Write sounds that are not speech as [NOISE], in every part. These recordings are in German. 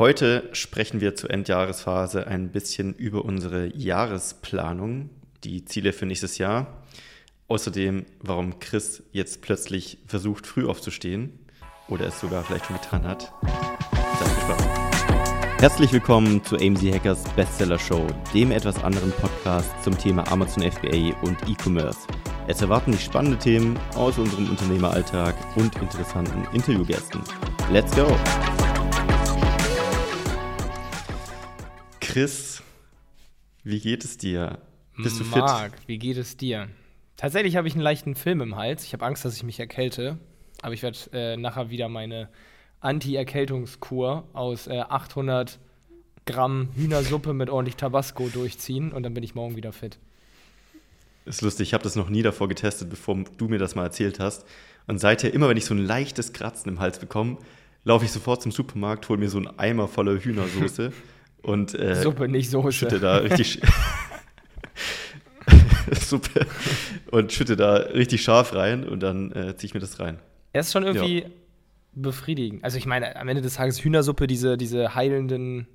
Heute sprechen wir zur Endjahresphase ein bisschen über unsere Jahresplanung, die Ziele für nächstes Jahr. Außerdem, warum Chris jetzt plötzlich versucht, früh aufzustehen oder es sogar vielleicht schon getan hat. Seid gespannt. Herzlich willkommen zu AMZ Hackers Bestseller Show, dem etwas anderen Podcast zum Thema Amazon FBA und E-Commerce. Es erwarten dich spannende Themen aus unserem Unternehmeralltag und interessanten Interviewgästen. Let's go! Chris, wie geht es dir? Bist du fit? Marc, wie geht es dir? Tatsächlich habe ich einen leichten Film im Hals. Ich habe Angst, dass ich mich erkälte. Aber ich werde äh, nachher wieder meine Anti-Erkältungskur aus äh, 800 Gramm Hühnersuppe mit ordentlich Tabasco durchziehen und dann bin ich morgen wieder fit. Ist lustig, ich habe das noch nie davor getestet, bevor du mir das mal erzählt hast. Und seither, immer wenn ich so ein leichtes Kratzen im Hals bekomme, laufe ich sofort zum Supermarkt, hole mir so einen Eimer voller Hühnersoße [LAUGHS] und äh, Suppe, nicht Soße. schütte da richtig [LAUGHS] [LAUGHS] Suppe und schütte da richtig scharf rein und dann äh, ziehe ich mir das rein. Er ist schon irgendwie ja befriedigen. Also ich meine, am Ende des Tages Hühnersuppe, diese, diese heilenden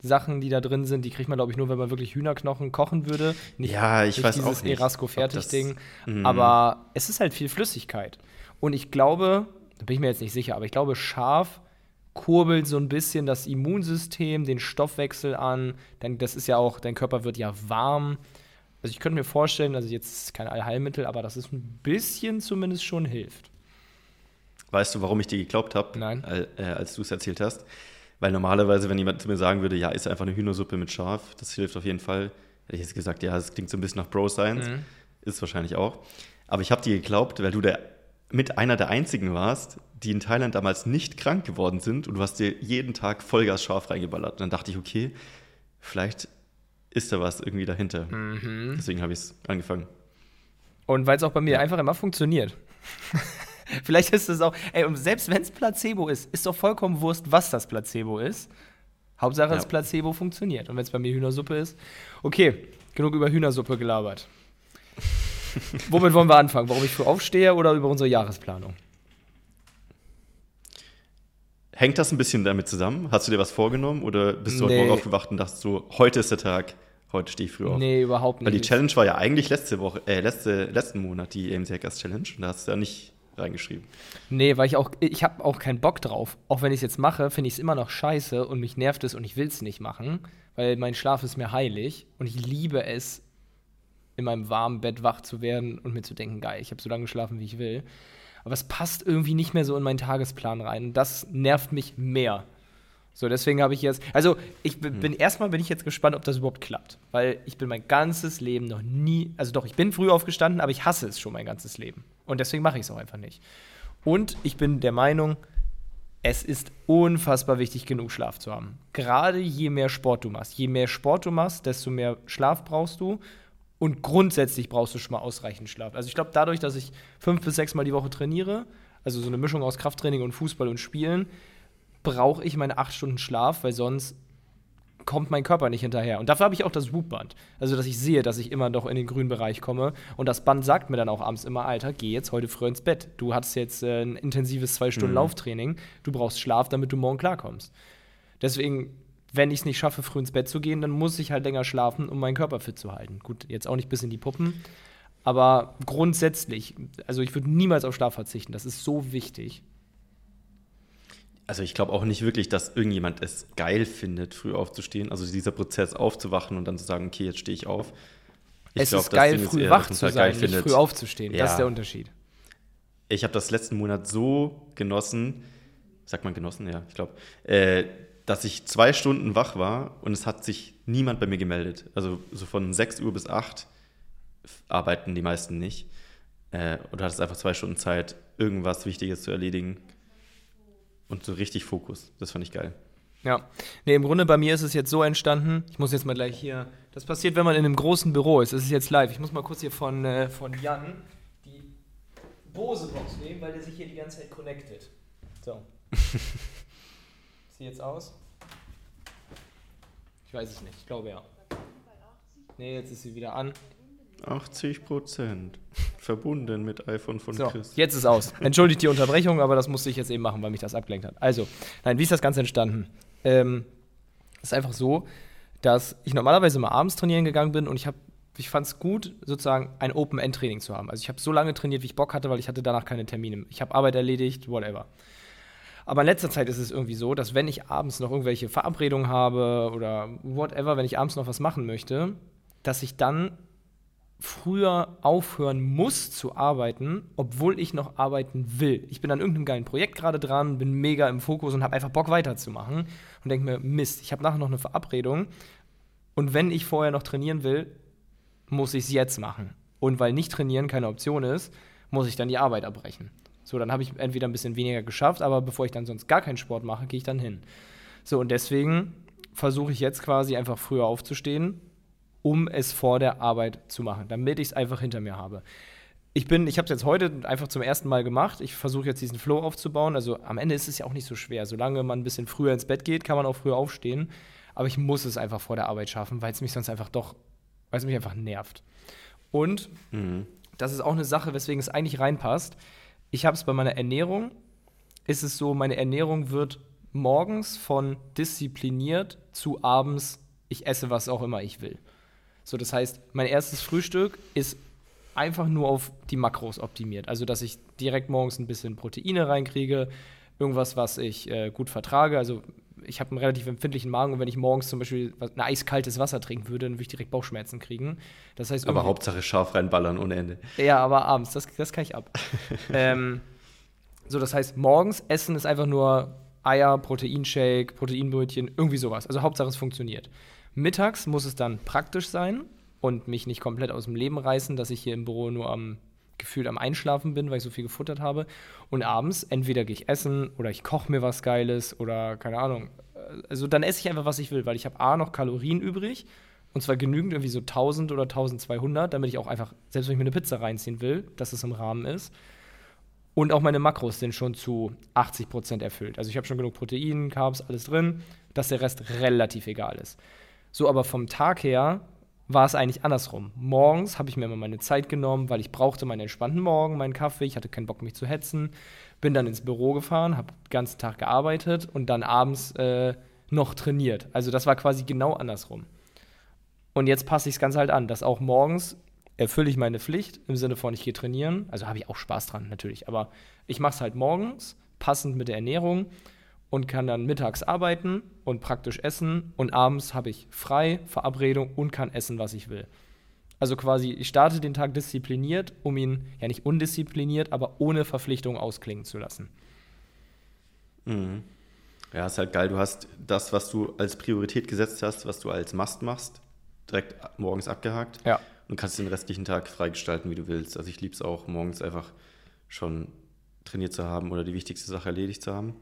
Sachen, die da drin sind, die kriegt man, glaube ich, nur, wenn man wirklich Hühnerknochen kochen würde. Nicht, ja, ich nicht weiß dieses auch nicht. Erasco-Fertig-Ding. Mhm. Aber es ist halt viel Flüssigkeit. Und ich glaube, da bin ich mir jetzt nicht sicher, aber ich glaube, scharf kurbelt so ein bisschen das Immunsystem, den Stoffwechsel an. Denn das ist ja auch, dein Körper wird ja warm. Also ich könnte mir vorstellen, also jetzt ist es kein Allheilmittel, aber dass es ein bisschen zumindest schon hilft. Weißt du, warum ich dir geglaubt habe, äh, als du es erzählt hast? Weil normalerweise, wenn jemand zu mir sagen würde, ja, ist einfach eine Hühnersuppe mit Schaf, das hilft auf jeden Fall, hätte ich jetzt gesagt, ja, das klingt so ein bisschen nach Bro Science. Mhm. Ist wahrscheinlich auch. Aber ich habe dir geglaubt, weil du der, mit einer der einzigen warst, die in Thailand damals nicht krank geworden sind und du hast dir jeden Tag Vollgas scharf reingeballert. Und dann dachte ich, okay, vielleicht ist da was irgendwie dahinter. Mhm. Deswegen habe ich es angefangen. Und weil es auch bei mir einfach immer funktioniert. [LAUGHS] Vielleicht ist es auch, ey, und selbst wenn es Placebo ist, ist doch vollkommen Wurst, was das Placebo ist. Hauptsache, ja. das Placebo funktioniert. Und wenn es bei mir Hühnersuppe ist, okay, genug über Hühnersuppe gelabert. [LAUGHS] Womit wollen wir anfangen? Warum ich früh aufstehe oder über unsere Jahresplanung? Hängt das ein bisschen damit zusammen? Hast du dir was vorgenommen oder bist du nee. heute Morgen aufgewacht und dachtest so, heute ist der Tag, heute stehe ich früh auf? Nee, überhaupt nicht. Weil die Challenge war ja eigentlich letzte Woche, äh, letzte, letzten Monat die AMC Hackers Challenge und da hast du ja nicht reingeschrieben. Nee, weil ich auch, ich habe auch keinen Bock drauf. Auch wenn ich es jetzt mache, finde ich es immer noch scheiße und mich nervt es und ich will es nicht machen, weil mein Schlaf ist mir heilig und ich liebe es, in meinem warmen Bett wach zu werden und mir zu denken, geil, ich habe so lange geschlafen, wie ich will. Aber es passt irgendwie nicht mehr so in meinen Tagesplan rein. Das nervt mich mehr. So, deswegen habe ich jetzt, also ich bin, hm. erstmal bin ich jetzt gespannt, ob das überhaupt klappt, weil ich bin mein ganzes Leben noch nie, also doch, ich bin früh aufgestanden, aber ich hasse es schon mein ganzes Leben und deswegen mache ich es auch einfach nicht. Und ich bin der Meinung, es ist unfassbar wichtig, genug Schlaf zu haben. Gerade je mehr Sport du machst. Je mehr Sport du machst, desto mehr Schlaf brauchst du. Und grundsätzlich brauchst du schon mal ausreichend Schlaf. Also ich glaube, dadurch, dass ich fünf bis sechs Mal die Woche trainiere, also so eine Mischung aus Krafttraining und Fußball und Spielen, brauche ich meine acht Stunden Schlaf, weil sonst kommt mein Körper nicht hinterher. Und dafür habe ich auch das Whoop-Band. Also, dass ich sehe, dass ich immer noch in den grünen Bereich komme. Und das Band sagt mir dann auch abends immer, Alter, geh jetzt heute früh ins Bett. Du hattest jetzt äh, ein intensives zwei Stunden mhm. Lauftraining. Du brauchst Schlaf, damit du morgen klarkommst. Deswegen, wenn ich es nicht schaffe, früh ins Bett zu gehen, dann muss ich halt länger schlafen, um meinen Körper fit zu halten. Gut, jetzt auch nicht bis in die Puppen. Aber grundsätzlich, also ich würde niemals auf Schlaf verzichten. Das ist so wichtig. Also ich glaube auch nicht wirklich, dass irgendjemand es geil findet, früh aufzustehen. Also dieser Prozess aufzuwachen und dann zu sagen, okay, jetzt stehe ich auf. Ich es glaub, ist geil, früh eher, wach zu sein, nicht früh aufzustehen. Ja. Das ist der Unterschied. Ich habe das letzten Monat so genossen, sagt man genossen, ja, ich glaube, äh, dass ich zwei Stunden wach war und es hat sich niemand bei mir gemeldet. Also so von 6 Uhr bis 8 arbeiten die meisten nicht. Äh, und du hattest einfach zwei Stunden Zeit, irgendwas Wichtiges zu erledigen und so richtig Fokus. Das fand ich geil. Ja. Nee, im Grunde bei mir ist es jetzt so entstanden, ich muss jetzt mal gleich hier, das passiert, wenn man in einem großen Büro ist, das ist jetzt live. Ich muss mal kurz hier von, äh, von Jan die Bose-Box nehmen, weil der sich hier die ganze Zeit connectet. So. [LAUGHS] Sieht jetzt aus? Ich weiß es nicht, ich glaube ja. Nee, jetzt ist sie wieder an. 80 Prozent. Verbunden mit iPhone von so, Chris. Jetzt ist aus. Entschuldigt die Unterbrechung, aber das musste ich jetzt eben machen, weil mich das abgelenkt hat. Also, nein, wie ist das Ganze entstanden? Ähm, ist einfach so, dass ich normalerweise immer abends trainieren gegangen bin und ich habe ich fand es gut, sozusagen ein Open-End-Training zu haben. Also ich habe so lange trainiert, wie ich Bock hatte, weil ich hatte danach keine Termine. Ich habe Arbeit erledigt, whatever. Aber in letzter Zeit ist es irgendwie so, dass wenn ich abends noch irgendwelche Verabredungen habe oder whatever, wenn ich abends noch was machen möchte, dass ich dann früher aufhören muss zu arbeiten, obwohl ich noch arbeiten will. Ich bin an irgendeinem geilen Projekt gerade dran, bin mega im Fokus und habe einfach Bock weiterzumachen und denke mir, Mist, ich habe nachher noch eine Verabredung und wenn ich vorher noch trainieren will, muss ich es jetzt machen. Und weil nicht trainieren keine Option ist, muss ich dann die Arbeit abbrechen. So, dann habe ich entweder ein bisschen weniger geschafft, aber bevor ich dann sonst gar keinen Sport mache, gehe ich dann hin. So, und deswegen versuche ich jetzt quasi einfach früher aufzustehen, um es vor der Arbeit zu machen, damit ich es einfach hinter mir habe. Ich bin, ich habe es jetzt heute einfach zum ersten Mal gemacht. Ich versuche jetzt diesen Flow aufzubauen. Also am Ende ist es ja auch nicht so schwer. Solange man ein bisschen früher ins Bett geht, kann man auch früher aufstehen. Aber ich muss es einfach vor der Arbeit schaffen, weil es mich sonst einfach doch, weil es mich einfach nervt. Und mhm. das ist auch eine Sache, weswegen es eigentlich reinpasst. Ich habe es bei meiner Ernährung, ist es so, meine Ernährung wird morgens von diszipliniert zu abends, ich esse was auch immer ich will. So, das heißt, mein erstes Frühstück ist einfach nur auf die Makros optimiert. Also, dass ich direkt morgens ein bisschen Proteine reinkriege, irgendwas, was ich äh, gut vertrage. Also, ich habe einen relativ empfindlichen Magen und wenn ich morgens zum Beispiel ein eiskaltes Wasser trinken würde, dann würde ich direkt Bauchschmerzen kriegen. Das heißt, aber Hauptsache scharf reinballern ohne Ende. Ja, aber abends, das, das kann ich ab. [LAUGHS] ähm, so, das heißt, morgens essen ist einfach nur Eier, Proteinshake, Proteinbrötchen, irgendwie sowas. Also Hauptsache es funktioniert. Mittags muss es dann praktisch sein und mich nicht komplett aus dem Leben reißen, dass ich hier im Büro nur am gefühlt am Einschlafen bin, weil ich so viel gefuttert habe. Und abends entweder gehe ich essen oder ich koche mir was Geiles oder keine Ahnung. Also dann esse ich einfach, was ich will, weil ich habe A noch Kalorien übrig und zwar genügend irgendwie so 1000 oder 1200, damit ich auch einfach, selbst wenn ich mir eine Pizza reinziehen will, dass es im Rahmen ist. Und auch meine Makros sind schon zu 80 Prozent erfüllt. Also ich habe schon genug Protein, Carbs, alles drin, dass der Rest relativ egal ist. So, aber vom Tag her war es eigentlich andersrum. Morgens habe ich mir immer meine Zeit genommen, weil ich brauchte meinen entspannten Morgen, meinen Kaffee, ich hatte keinen Bock, mich zu hetzen. Bin dann ins Büro gefahren, habe den ganzen Tag gearbeitet und dann abends äh, noch trainiert. Also das war quasi genau andersrum. Und jetzt passe ich es ganz halt an, dass auch morgens erfülle ich meine Pflicht im Sinne von, ich gehe trainieren. Also habe ich auch Spaß dran natürlich, aber ich mache es halt morgens, passend mit der Ernährung und kann dann mittags arbeiten und praktisch essen und abends habe ich frei, Verabredung und kann essen, was ich will. Also quasi, ich starte den Tag diszipliniert, um ihn ja nicht undiszipliniert, aber ohne Verpflichtung ausklingen zu lassen. Mhm. Ja, ist halt geil. Du hast das, was du als Priorität gesetzt hast, was du als Must machst, direkt morgens abgehakt. Ja. Und kannst den restlichen Tag freigestalten, wie du willst. Also ich liebe es auch, morgens einfach schon trainiert zu haben oder die wichtigste Sache erledigt zu haben.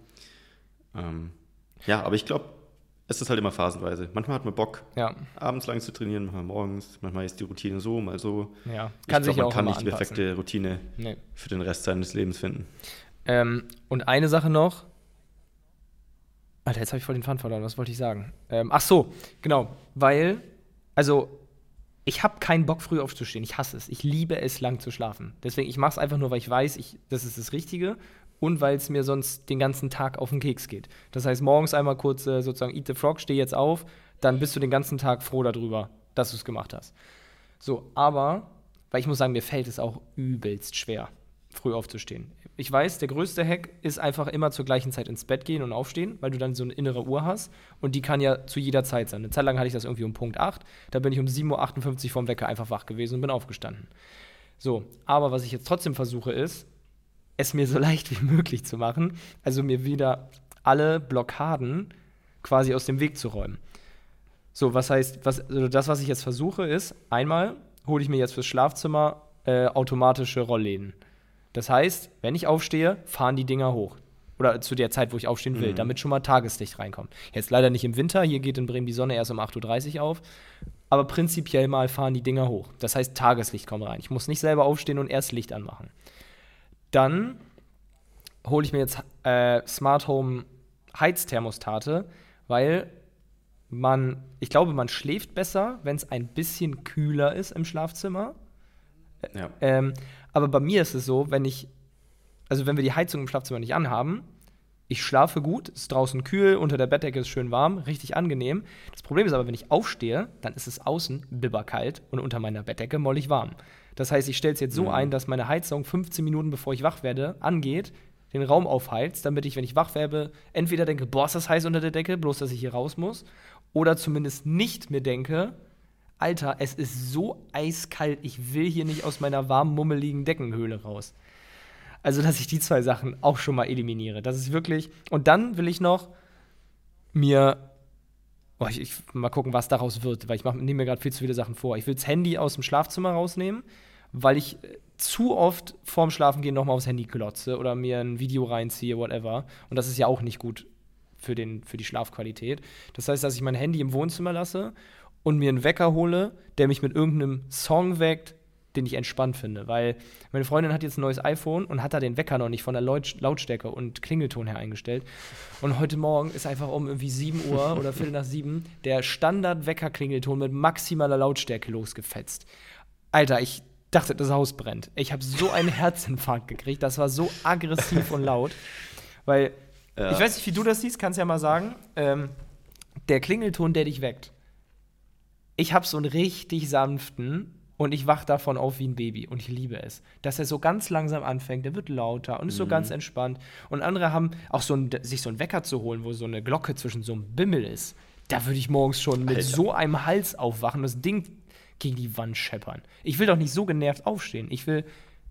Ähm, ja, aber ich glaube, es ist halt immer phasenweise. Manchmal hat man Bock, ja. abends lang zu trainieren, manchmal morgens. Manchmal ist die Routine so, mal so. Ja, kann ich sich glaub, man auch kann nicht die perfekte Routine nee. für den Rest seines Lebens finden. Ähm, und eine Sache noch. Alter, jetzt habe ich voll den Faden verloren. Was wollte ich sagen? Ähm, ach so, genau. Weil, also, ich habe keinen Bock, früh aufzustehen. Ich hasse es. Ich liebe es, lang zu schlafen. Deswegen, ich mache es einfach nur, weil ich weiß, ich, das ist das Richtige und weil es mir sonst den ganzen Tag auf den Keks geht. Das heißt, morgens einmal kurz äh, sozusagen Eat the Frog, steh jetzt auf, dann bist du den ganzen Tag froh darüber, dass du es gemacht hast. So, aber, weil ich muss sagen, mir fällt es auch übelst schwer, früh aufzustehen. Ich weiß, der größte Hack ist einfach immer zur gleichen Zeit ins Bett gehen und aufstehen, weil du dann so eine innere Uhr hast und die kann ja zu jeder Zeit sein. Eine Zeit lang hatte ich das irgendwie um Punkt 8, da bin ich um 7.58 Uhr vom Wecker einfach wach gewesen und bin aufgestanden. So, aber was ich jetzt trotzdem versuche ist, es mir so [LAUGHS] leicht wie möglich zu machen, also mir wieder alle Blockaden quasi aus dem Weg zu räumen. So, was heißt, was, also das, was ich jetzt versuche, ist, einmal hole ich mir jetzt fürs Schlafzimmer äh, automatische Rollläden. Das heißt, wenn ich aufstehe, fahren die Dinger hoch. Oder zu der Zeit, wo ich aufstehen will, mhm. damit schon mal Tageslicht reinkommt. Jetzt leider nicht im Winter, hier geht in Bremen die Sonne erst um 8.30 Uhr auf. Aber prinzipiell mal fahren die Dinger hoch. Das heißt, Tageslicht kommt rein. Ich muss nicht selber aufstehen und erst Licht anmachen. Dann hole ich mir jetzt äh, Smart Home Heizthermostate, weil man, ich glaube, man schläft besser, wenn es ein bisschen kühler ist im Schlafzimmer. Ja. Ähm, aber bei mir ist es so, wenn ich, also wenn wir die Heizung im Schlafzimmer nicht anhaben, Ich schlafe gut, es ist draußen kühl, unter der Bettdecke ist schön warm, richtig angenehm. Das Problem ist aber, wenn ich aufstehe, dann ist es außen bibberkalt und unter meiner Bettdecke mollig warm. Das heißt, ich stelle es jetzt so Mhm. ein, dass meine Heizung 15 Minuten bevor ich wach werde, angeht, den Raum aufheizt, damit ich, wenn ich wach werde, entweder denke, boah, ist das heiß unter der Decke, bloß dass ich hier raus muss, oder zumindest nicht mir denke, Alter, es ist so eiskalt, ich will hier nicht aus meiner warmen, mummeligen Deckenhöhle raus. Also, dass ich die zwei Sachen auch schon mal eliminiere. Das ist wirklich. Und dann will ich noch mir. Oh, ich, ich, mal gucken, was daraus wird, weil ich nehme mir gerade viel zu viele Sachen vor. Ich will das Handy aus dem Schlafzimmer rausnehmen, weil ich äh, zu oft vorm Schlafengehen nochmal aufs Handy glotze oder mir ein Video reinziehe, whatever. Und das ist ja auch nicht gut für, den, für die Schlafqualität. Das heißt, dass ich mein Handy im Wohnzimmer lasse und mir einen Wecker hole, der mich mit irgendeinem Song weckt, den ich entspannt finde. Weil meine Freundin hat jetzt ein neues iPhone und hat da den Wecker noch nicht von der Laut Lautstärke und Klingelton her eingestellt. Und heute Morgen ist einfach um irgendwie 7 Uhr [LAUGHS] oder Viertel nach 7 der Standard-Wecker-Klingelton mit maximaler Lautstärke losgefetzt. Alter, ich dachte, das Haus brennt. Ich habe so einen Herzinfarkt gekriegt. Das war so aggressiv und laut. Weil, Ja. ich weiß nicht, wie du das siehst, kannst ja mal sagen. Ähm, der Klingelton, der dich weckt. Ich habe so einen richtig sanften und ich wach davon auf wie ein Baby und ich liebe es. Dass er so ganz langsam anfängt, der wird lauter und ist so ganz entspannt. Und andere haben auch so ein, sich so einen Wecker zu holen, wo so eine Glocke zwischen so einem Bimmel ist. Da würde ich morgens schon mit Alter. so einem Hals aufwachen und das Ding gegen die Wand scheppern. Ich will doch nicht so genervt aufstehen. Ich will,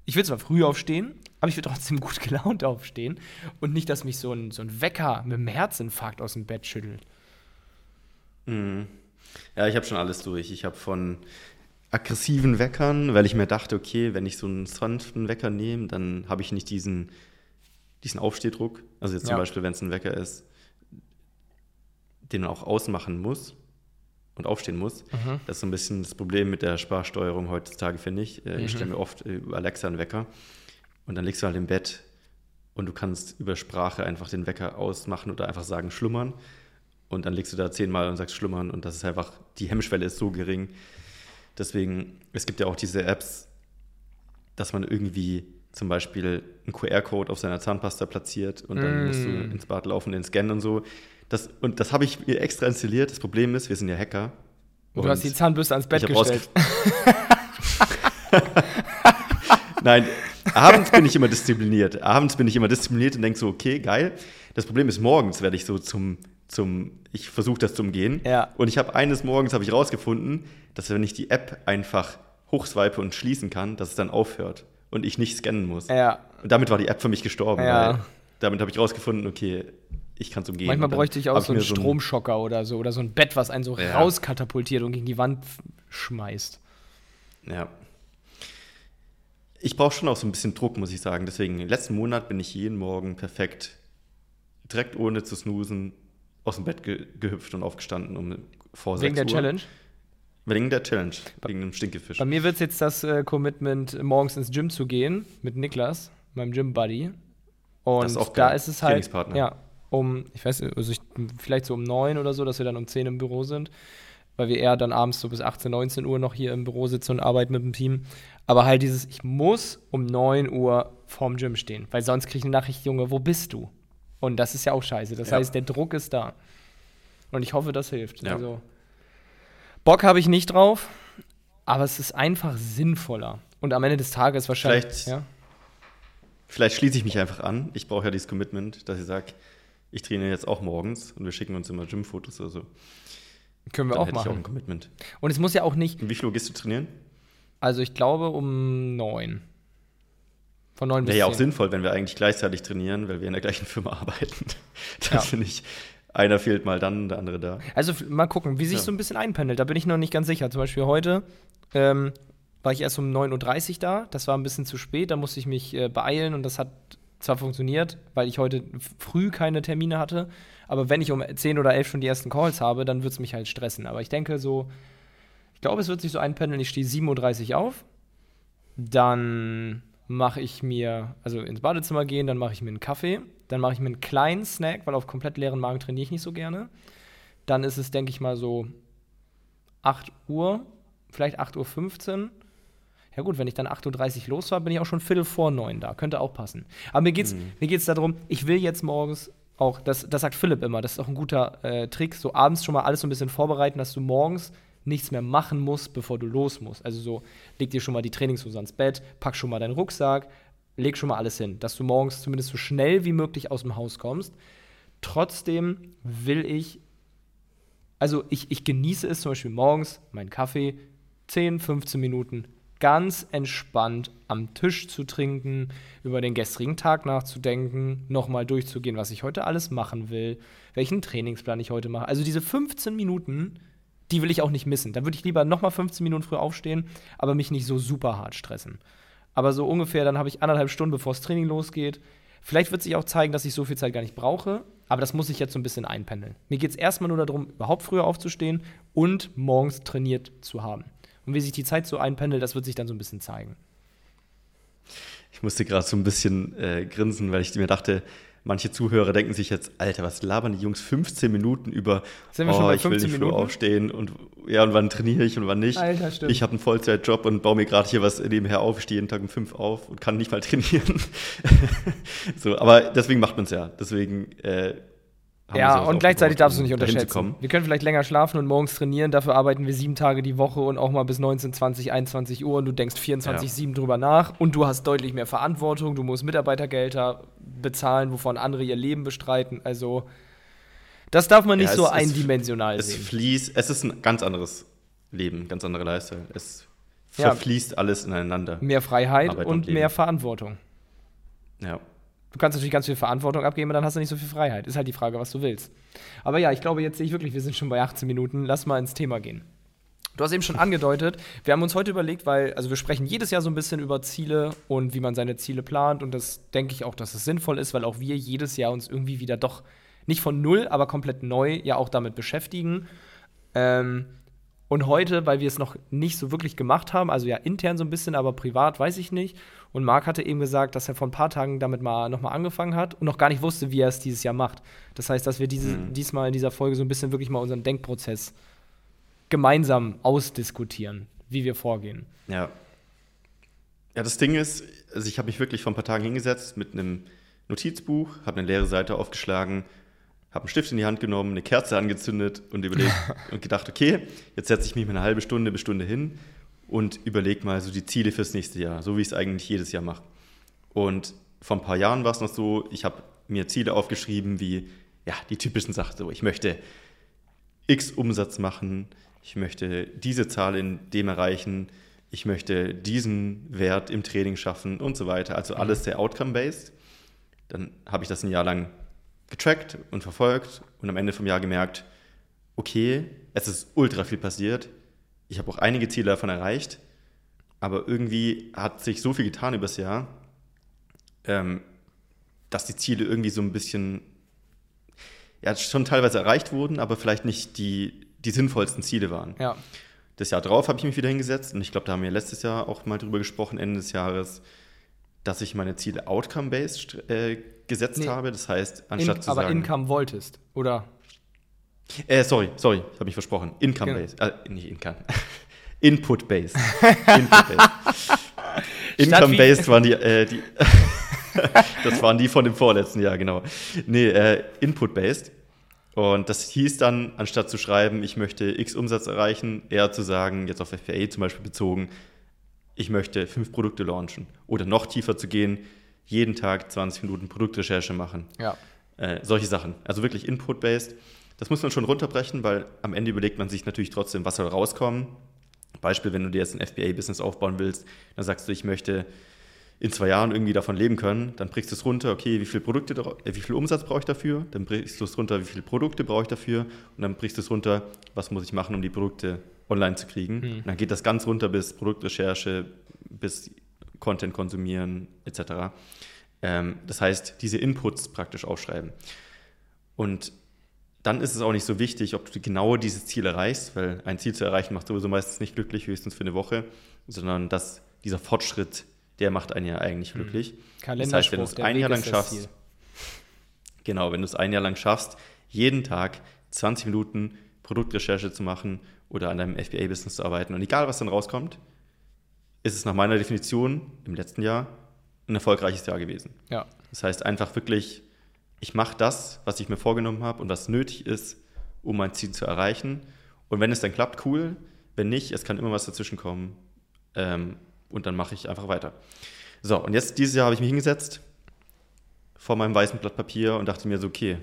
ich will zwar früh aufstehen, aber ich will trotzdem gut gelaunt aufstehen und nicht, dass mich so ein, so ein Wecker mit einem Herzinfarkt aus dem Bett schüttelt. Mhm. Ja, ich habe schon alles durch. Ich habe von aggressiven Weckern, weil ich mir dachte, okay, wenn ich so einen sanften Wecker nehme, dann habe ich nicht diesen, diesen Aufstehdruck. Also jetzt zum Ja. Beispiel, wenn es ein Wecker ist, den man auch ausmachen muss und aufstehen muss. Mhm. Das ist so ein bisschen das Problem mit der Sprachsteuerung heutzutage, finde ich. Äh, Ich Mhm. stelle mir oft äh, über Alexa einen Wecker und dann legst du halt im Bett und du kannst über Sprache einfach den Wecker ausmachen oder einfach sagen schlummern. Und dann legst du da zehnmal und sagst schlummern und das ist einfach, die Hemmschwelle ist so gering. Deswegen, es gibt ja auch diese Apps, dass man irgendwie zum Beispiel einen QR-Code auf seiner Zahnpasta platziert und dann Mm. musst du ins Bad laufen, den scannen und so. Das, und das habe ich mir extra installiert. Das Problem ist, wir sind ja Hacker. Du hast die Zahnbürste ans Bett gestellt. [LAUGHS] Nein, abends bin ich immer diszipliniert. Abends bin ich immer diszipliniert und denke so, okay, geil. Das Problem ist, morgens werde ich so zum, zum ich versuche das zu umgehen. Ja. Und ich habe eines Morgens habe ich rausgefunden, dass wenn ich die App einfach hochswipe und schließen kann, dass es dann aufhört und ich nicht scannen muss. Ja. Und damit war die App für mich gestorben. Ja. Weil damit habe ich rausgefunden, okay, ich kann es umgehen. Manchmal bräuchte ich auch so einen Stromschocker oder so oder so ein Bett, was einen so Ja. rauskatapultiert und gegen die Wand schmeißt. Ja. Ich brauche schon auch so ein bisschen Druck, muss ich sagen. Deswegen, letzten Monat bin ich jeden Morgen perfekt, direkt ohne zu snoosen, aus dem Bett ge gehüpft und aufgestanden um vor Wegen 6 der Uhr. Challenge. Wegen der Challenge, wegen dem Stinkefisch. Bei mir wird es jetzt das äh, Commitment, morgens ins Gym zu gehen mit Niklas, meinem Gym-Buddy. Und da ist es halt, ja, um, ich weiß also ich, vielleicht so um neun oder so, dass wir dann um 10 im Büro sind, weil wir eher dann abends so bis 18, 19 Uhr noch hier im Büro sitzen und arbeiten mit dem Team. Aber halt dieses, ich muss um 9 Uhr vorm Gym stehen, weil sonst kriege ich eine Nachricht, Junge, wo bist du? Und das ist ja auch scheiße. Das Ja. heißt, der Druck ist da. Und ich hoffe, das hilft. Ja. Also, Bock habe ich nicht drauf, aber es ist einfach sinnvoller. Und am Ende des Tages wahrscheinlich. Vielleicht- ja? Vielleicht schließe ich mich einfach an. Ich brauche ja dieses Commitment, dass ich sage, ich trainiere jetzt auch morgens und wir schicken uns immer Gym-Fotos oder so. Können wir Dann auch hätte ich auch ein machen. Commitment. Und es muss ja auch nicht, Und wie viel Uhr gehst du trainieren? also ich glaube um neun. Von neun bis Wäre ja auch sinnvoll, wenn wir eigentlich gleichzeitig trainieren, weil wir in der gleichen Firma [LAUGHS] arbeiten. Das Ja. finde ich, einer fehlt mal dann, der andere da. Also mal gucken, wie sich Ja. so ein bisschen einpendelt. Da bin ich noch nicht ganz sicher. Zum Beispiel heute ähm, war ich erst um 9.30 Uhr da. Das war ein bisschen zu spät. Da musste ich mich äh, beeilen und das hat zwar funktioniert, weil ich heute früh keine Termine hatte. Aber wenn ich um 10 oder 11 schon die ersten Calls habe, dann wird es mich halt stressen. Aber ich denke so, ich glaube, es wird sich so einpendeln. Ich stehe 7.30 Uhr auf. Dann mache ich mir, also ins Badezimmer gehen, dann mache ich mir einen Kaffee. Dann mache ich mir einen kleinen Snack, weil auf komplett leeren Magen trainiere ich nicht so gerne. Dann ist es, denke ich mal, so 8 Uhr, vielleicht 8.15 Uhr. Ja gut, wenn ich dann 8.30 Uhr los war, bin ich auch schon Viertel vor neun da. Könnte auch passen. Aber mir geht's, Mhm. mir geht's darum, ich will jetzt morgens auch, das, das sagt Philipp immer, das ist auch ein guter äh, Trick, so abends schon mal alles so ein bisschen vorbereiten, dass du morgens nichts mehr machen musst, bevor du los musst. Also so, leg dir schon mal die Trainingshose ans Bett, pack schon mal deinen Rucksack, leg schon mal alles hin, dass du morgens zumindest so schnell wie möglich aus dem Haus kommst. Trotzdem will ich, also ich, ich genieße es zum Beispiel morgens, meinen Kaffee, 10, 15 Minuten ganz entspannt am Tisch zu trinken, über den gestrigen Tag nachzudenken, nochmal durchzugehen, was ich heute alles machen will, welchen Trainingsplan ich heute mache. Also diese 15 Minuten, die will ich auch nicht missen. Da würde ich lieber nochmal 15 Minuten früh aufstehen, aber mich nicht so super hart stressen. Aber so ungefähr, dann habe ich anderthalb Stunden, bevor das Training losgeht. Vielleicht wird sich auch zeigen, dass ich so viel Zeit gar nicht brauche, aber das muss ich jetzt so ein bisschen einpendeln. Mir geht es erstmal nur darum, überhaupt früher aufzustehen und morgens trainiert zu haben. Und wie sich die Zeit so einpendelt, das wird sich dann so ein bisschen zeigen. Ich musste gerade so ein bisschen äh, grinsen, weil ich mir dachte, manche Zuhörer denken sich jetzt, Alter, was labern die Jungs 15 Minuten über, Sind wir schon oh, bei ich will nicht 15 früh Minuten? aufstehen und ja, und wann trainiere ich und wann nicht. Alter, stimmt. Ich habe einen Vollzeitjob und baue mir gerade hier was nebenher auf, stehe jeden Tag um fünf auf und kann nicht mal [LAUGHS] trainieren. so, aber deswegen macht man es ja. Deswegen äh, Ja, und gleichzeitig darfst du nicht unterschätzen. Wir können vielleicht länger schlafen und morgens trainieren, dafür arbeiten wir sieben Tage die Woche und auch mal bis 19, 20, 21 Uhr und du denkst 24, 7 drüber nach und du hast deutlich mehr Verantwortung, du musst Mitarbeitergelder bezahlen, wovon andere ihr Leben bestreiten. Also, das darf man nicht Ja, so es- es- eindimensional Es sehen. fließt, es ist ein ganz anderes Leben, ganz andere Lifestyle. Es Ja. verfließt alles ineinander. Mehr Freiheit Arbeit und und mehr Verantwortung. Ja. Du kannst natürlich ganz viel Verantwortung abgeben, aber dann hast du nicht so viel Freiheit. Ist halt die Frage, was du willst. Aber ja, ich glaube, jetzt sehe ich wirklich, wir sind schon bei 18 Minuten. Lass mal ins Thema gehen. Du hast eben schon angedeutet, wir haben uns heute überlegt, weil, also wir sprechen jedes Jahr so ein bisschen über Ziele und wie man seine Ziele plant. Und das denke ich auch, dass es sinnvoll ist, weil auch wir jedes Jahr uns irgendwie wieder doch nicht von null, aber komplett neu ja auch damit beschäftigen. Ähm, und heute, weil wir es noch nicht so wirklich gemacht haben, also ja intern so ein bisschen, aber privat weiß ich nicht. Und Marc hatte eben gesagt, dass er vor ein paar Tagen damit mal nochmal angefangen hat und noch gar nicht wusste, wie er es dieses Jahr macht. Das heißt, dass wir diese, Mhm. diesmal in dieser Folge so ein bisschen wirklich mal unseren Denkprozess gemeinsam ausdiskutieren, wie wir vorgehen. Ja. Ja, das Ding ist, also ich habe mich wirklich vor ein paar Tagen hingesetzt mit einem Notizbuch, habe eine leere Seite aufgeschlagen, habe einen Stift in die Hand genommen, eine Kerze angezündet und überlegt [LAUGHS] und gedacht, okay, jetzt setze ich mich mal eine halbe Stunde bis Stunde hin und überlege mal so die Ziele fürs nächste Jahr, so wie ich es eigentlich jedes Jahr mache. Und vor ein paar Jahren war es noch so, ich habe mir Ziele aufgeschrieben wie, ja, die typischen Sachen, so ich möchte X Umsatz machen, ich möchte diese Zahl in dem erreichen, ich möchte diesen Wert im Training schaffen und so weiter. Also alles sehr outcome-based. Dann habe ich das ein Jahr lang getrackt und verfolgt und am Ende vom Jahr gemerkt, okay, es ist ultra viel passiert. Ich habe auch einige Ziele davon erreicht, aber irgendwie hat sich so viel getan übers Jahr, ähm, dass die Ziele irgendwie so ein bisschen ja, schon teilweise erreicht wurden, aber vielleicht nicht die, die sinnvollsten Ziele waren. Ja. Das Jahr drauf habe ich mich wieder hingesetzt und ich glaube, da haben wir letztes Jahr auch mal drüber gesprochen, Ende des Jahres, dass ich meine Ziele outcome-based äh, gesetzt Nee. habe. Das heißt, anstatt In, zu aber sagen. Income wolltest, oder? Äh, sorry, sorry, ich habe mich versprochen. Income-based. Äh, nicht Income. [LAUGHS] Input-based. Input-based. [LAUGHS] Income-based waren die, äh, die [LAUGHS] das waren die von dem vorletzten Jahr, genau. Nee, äh, Input-based. Und das hieß dann, anstatt zu schreiben, ich möchte X Umsatz erreichen, eher zu sagen, jetzt auf FBA zum Beispiel bezogen, ich möchte fünf Produkte launchen. Oder noch tiefer zu gehen, jeden Tag 20 Minuten Produktrecherche machen. Ja. Äh, solche Sachen. Also wirklich Input-based. Das muss man schon runterbrechen, weil am Ende überlegt man sich natürlich trotzdem, was soll rauskommen. Beispiel, wenn du dir jetzt ein FBA-Business aufbauen willst, dann sagst du, ich möchte in zwei Jahren irgendwie davon leben können, dann brichst du es runter, okay, wie viel Produkte, äh, wie viel Umsatz brauche ich dafür, dann brichst du es runter, wie viele Produkte brauche ich dafür und dann brichst du es runter, was muss ich machen, um die Produkte online zu kriegen. Hm. Und dann geht das ganz runter bis Produktrecherche, bis Content konsumieren etc. Ähm, das heißt, diese Inputs praktisch aufschreiben. Und dann ist es auch nicht so wichtig, ob du genau dieses Ziel erreichst, weil ein Ziel zu erreichen macht sowieso meistens nicht glücklich, höchstens für eine Woche, sondern dass dieser Fortschritt, der macht einen ja eigentlich glücklich. Das heißt, wenn du es ein Weg Jahr lang schaffst, genau, wenn du es ein Jahr lang schaffst, jeden Tag 20 Minuten Produktrecherche zu machen oder an deinem FBA-Business zu arbeiten und egal, was dann rauskommt, ist es nach meiner Definition im letzten Jahr ein erfolgreiches Jahr gewesen. Ja. Das heißt, einfach wirklich ich mache das, was ich mir vorgenommen habe und was nötig ist, um mein Ziel zu erreichen. Und wenn es dann klappt, cool. Wenn nicht, es kann immer was dazwischen kommen. Ähm, und dann mache ich einfach weiter. So, und jetzt dieses Jahr habe ich mich hingesetzt vor meinem weißen Blatt Papier und dachte mir so, okay,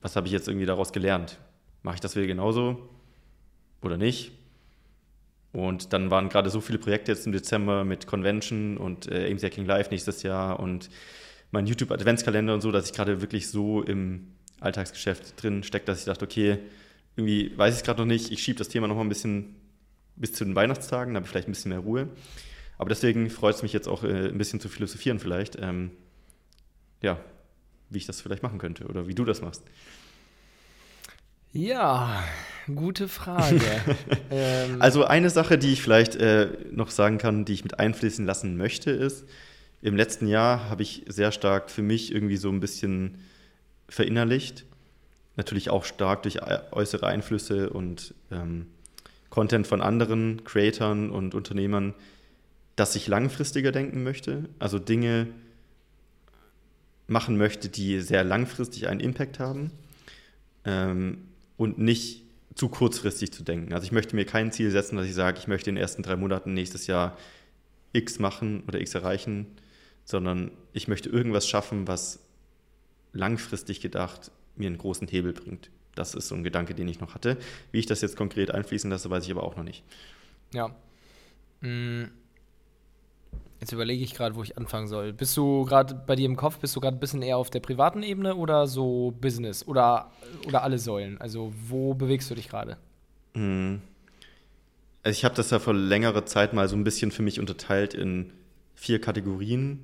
was habe ich jetzt irgendwie daraus gelernt? Mache ich das wieder genauso oder nicht? Und dann waren gerade so viele Projekte jetzt im Dezember mit Convention und äh, Ames Hacking Live nächstes Jahr und mein YouTube-Adventskalender und so, dass ich gerade wirklich so im Alltagsgeschäft drin stecke, dass ich dachte, okay, irgendwie weiß ich es gerade noch nicht, ich schiebe das Thema noch mal ein bisschen bis zu den Weihnachtstagen, da habe ich vielleicht ein bisschen mehr Ruhe. Aber deswegen freut es mich jetzt auch äh, ein bisschen zu philosophieren vielleicht. Ähm, ja, wie ich das vielleicht machen könnte oder wie du das machst. Ja, gute Frage. [LAUGHS] ähm, also eine Sache, die ich vielleicht äh, noch sagen kann, die ich mit einfließen lassen möchte, ist, im letzten Jahr habe ich sehr stark für mich irgendwie so ein bisschen verinnerlicht. Natürlich auch stark durch äußere Einflüsse und ähm, Content von anderen Creatern und Unternehmern, dass ich langfristiger denken möchte. Also Dinge machen möchte, die sehr langfristig einen Impact haben ähm, und nicht zu kurzfristig zu denken. Also ich möchte mir kein Ziel setzen, dass ich sage, ich möchte in den ersten drei Monaten nächstes Jahr X machen oder X erreichen, sondern ich möchte irgendwas schaffen, was langfristig gedacht mir einen großen Hebel bringt. Das ist so ein Gedanke, den ich noch hatte. Wie ich das jetzt konkret einfließen lasse, weiß ich aber auch noch nicht. Ja. Mhm. Jetzt überlege ich gerade, wo ich anfangen soll. Bist du gerade bei dir im Kopf, bist du gerade ein bisschen eher auf der privaten Ebene oder so Business oder, oder alle Säulen? Also wo bewegst du dich gerade? Hm. Also ich habe das ja vor längerer Zeit mal so ein bisschen für mich unterteilt in vier Kategorien,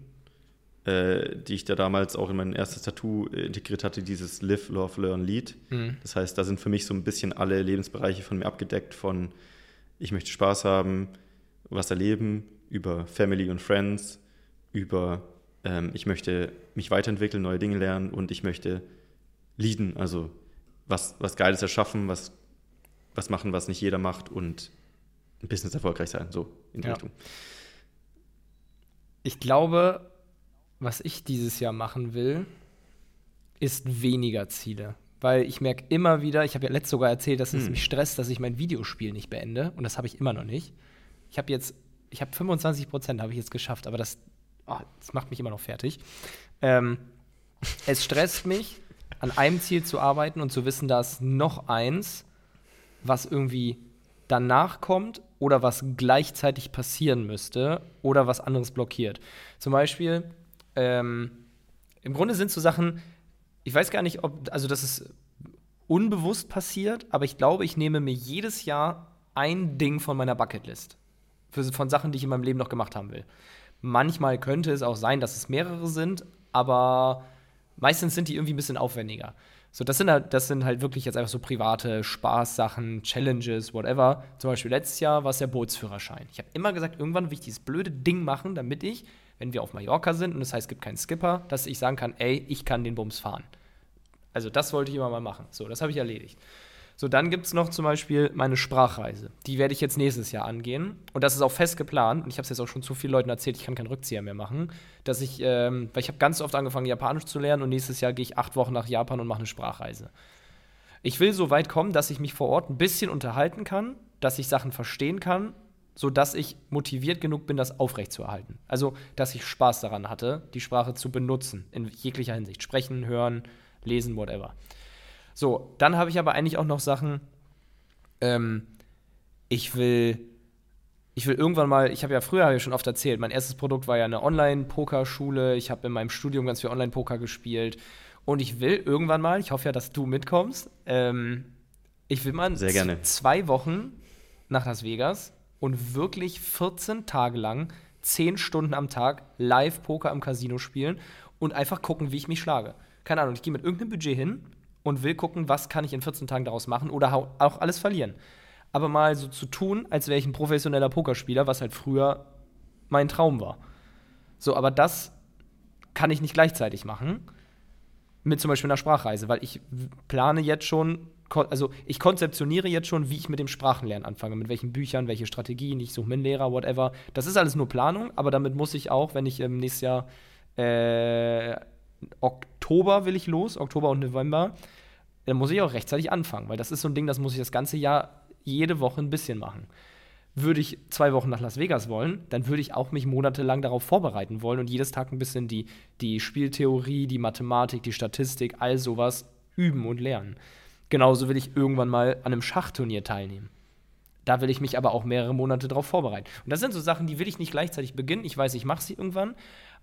äh, die ich da damals auch in mein erstes Tattoo integriert hatte, dieses Live, Love, Learn, Lead. Mhm. Das heißt, da sind für mich so ein bisschen alle Lebensbereiche von mir abgedeckt, von ich möchte Spaß haben, was erleben, über Family und Friends, über ähm, ich möchte mich weiterentwickeln, neue Dinge lernen und ich möchte leaden, also was, was Geiles erschaffen, was, was machen, was nicht jeder macht und ein Business erfolgreich sein, so in die ja. Richtung. Ich glaube, was ich dieses Jahr machen will, ist weniger Ziele. Weil ich merke immer wieder, ich habe ja letztes sogar erzählt, dass es hm. mich stresst, dass ich mein Videospiel nicht beende. Und das habe ich immer noch nicht. Ich habe jetzt ich habe 25 Prozent, habe ich jetzt geschafft, aber das, oh, das macht mich immer noch fertig. Ähm, es stresst mich, an einem Ziel zu arbeiten und zu wissen, dass noch eins, was irgendwie danach kommt oder was gleichzeitig passieren müsste oder was anderes blockiert. Zum Beispiel, ähm, im Grunde sind so Sachen, ich weiß gar nicht, ob, also das ist unbewusst passiert, aber ich glaube, ich nehme mir jedes Jahr ein Ding von meiner Bucketlist für, von Sachen, die ich in meinem Leben noch gemacht haben will. Manchmal könnte es auch sein, dass es mehrere sind, aber meistens sind die irgendwie ein bisschen aufwendiger. So, das sind halt, das sind halt wirklich jetzt einfach so private Spaßsachen, Challenges, whatever. Zum Beispiel letztes Jahr war es der Bootsführerschein. Ich habe immer gesagt, irgendwann will ich dieses blöde Ding machen, damit ich, wenn wir auf Mallorca sind und das heißt, es gibt keinen Skipper, dass ich sagen kann, ey, ich kann den Bums fahren. Also das wollte ich immer mal machen. So, das habe ich erledigt. So, dann gibt es noch zum Beispiel meine Sprachreise. Die werde ich jetzt nächstes Jahr angehen. Und das ist auch fest geplant. Und ich habe es jetzt auch schon zu vielen Leuten erzählt, ich kann keinen Rückzieher mehr machen. Dass ich, ähm, weil ich habe ganz oft angefangen, Japanisch zu lernen und nächstes Jahr gehe ich acht Wochen nach Japan und mache eine Sprachreise. Ich will so weit kommen, dass ich mich vor Ort ein bisschen unterhalten kann, dass ich Sachen verstehen kann, sodass ich motiviert genug bin, das aufrechtzuerhalten. Also, dass ich Spaß daran hatte, die Sprache zu benutzen, in jeglicher Hinsicht. Sprechen, hören, lesen, whatever. So, dann habe ich aber eigentlich auch noch Sachen, ähm, ich will, ich will irgendwann mal, ich habe ja früher hab ich schon oft erzählt, mein erstes Produkt war ja eine Online-Pokerschule, ich habe in meinem Studium ganz viel Online-Poker gespielt. Und ich will irgendwann mal, ich hoffe ja, dass du mitkommst, ähm, ich will mal zwei Wochen nach Las Vegas und wirklich 14 Tage lang 10 Stunden am Tag live Poker im Casino spielen und einfach gucken, wie ich mich schlage. Keine Ahnung, ich gehe mit irgendeinem Budget hin und will gucken, was kann ich in 14 Tagen daraus machen oder auch alles verlieren. Aber mal so zu tun, als wäre ich ein professioneller Pokerspieler, was halt früher mein Traum war. So, aber das kann ich nicht gleichzeitig machen. Mit zum Beispiel einer Sprachreise, weil ich plane jetzt schon, also ich konzeptioniere jetzt schon, wie ich mit dem Sprachenlernen anfange, mit welchen Büchern, welche Strategien, ich suche mir Lehrer, whatever. Das ist alles nur Planung, aber damit muss ich auch, wenn ich im nächsten Jahr äh, Oktober will ich los, Oktober und November. Dann muss ich auch rechtzeitig anfangen, weil das ist so ein Ding, das muss ich das ganze Jahr jede Woche ein bisschen machen. Würde ich zwei Wochen nach Las Vegas wollen, dann würde ich auch mich monatelang darauf vorbereiten wollen und jedes Tag ein bisschen die, die Spieltheorie, die Mathematik, die Statistik, all sowas üben und lernen. Genauso will ich irgendwann mal an einem Schachturnier teilnehmen. Da will ich mich aber auch mehrere Monate darauf vorbereiten. Und das sind so Sachen, die will ich nicht gleichzeitig beginnen. Ich weiß, ich mache sie irgendwann.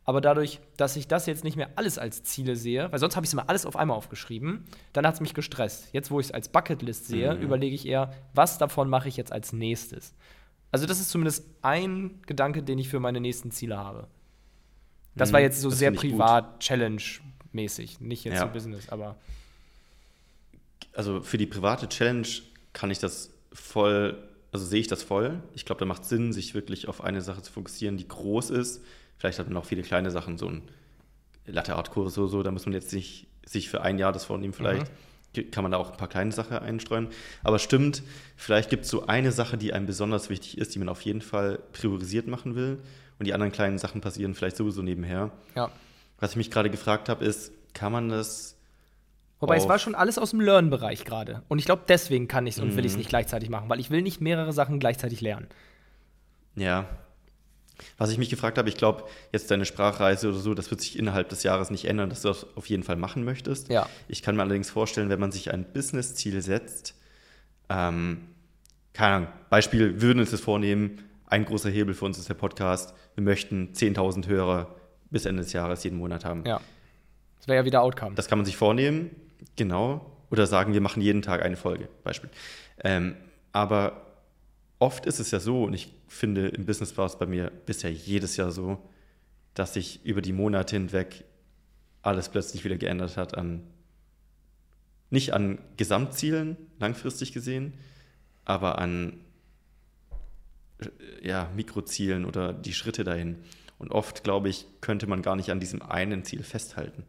Aber dadurch, dass ich das jetzt nicht mehr alles als Ziele sehe, weil sonst habe ich es immer alles auf einmal aufgeschrieben, dann hat es mich gestresst. Jetzt, wo ich es als Bucketlist sehe, mhm. überlege ich eher, was davon mache ich jetzt als nächstes. Also, das ist zumindest ein Gedanke, den ich für meine nächsten Ziele habe. Das mhm, war jetzt so sehr privat, Challenge-mäßig, nicht jetzt ja. so Business, aber. Also für die private Challenge kann ich das voll also sehe ich das voll. Ich glaube, da macht Sinn, sich wirklich auf eine Sache zu fokussieren, die groß ist. Vielleicht hat man auch viele kleine Sachen, so ein Latte-Art-Kurs oder so, da muss man jetzt nicht sich für ein Jahr das vornehmen. Vielleicht mhm. kann man da auch ein paar kleine Sachen einstreuen. Aber stimmt, vielleicht gibt es so eine Sache, die einem besonders wichtig ist, die man auf jeden Fall priorisiert machen will. Und die anderen kleinen Sachen passieren vielleicht sowieso nebenher. Ja. Was ich mich gerade gefragt habe, ist, kann man das Wobei es war schon alles aus dem Learn-Bereich gerade. Und ich glaube, deswegen kann ich es und will ich es mhm. nicht gleichzeitig machen, weil ich will nicht mehrere Sachen gleichzeitig lernen. Ja. Was ich mich gefragt habe, ich glaube, jetzt deine Sprachreise oder so, das wird sich innerhalb des Jahres nicht ändern, dass du das auf jeden Fall machen möchtest. Ja. Ich kann mir allerdings vorstellen, wenn man sich ein Business-Ziel setzt, ähm, keine Ahnung, Beispiel, wir würden uns das vornehmen, ein großer Hebel für uns ist der Podcast, wir möchten 10.000 Hörer bis Ende des Jahres jeden Monat haben. Ja. Das wäre ja wieder Outcome. Das kann man sich vornehmen, Genau. Oder sagen, wir machen jeden Tag eine Folge, Beispiel. Ähm, aber oft ist es ja so, und ich finde, im Business war es bei mir bisher jedes Jahr so, dass sich über die Monate hinweg alles plötzlich wieder geändert hat an, nicht an Gesamtzielen, langfristig gesehen, aber an ja, Mikrozielen oder die Schritte dahin. Und oft, glaube ich, könnte man gar nicht an diesem einen Ziel festhalten.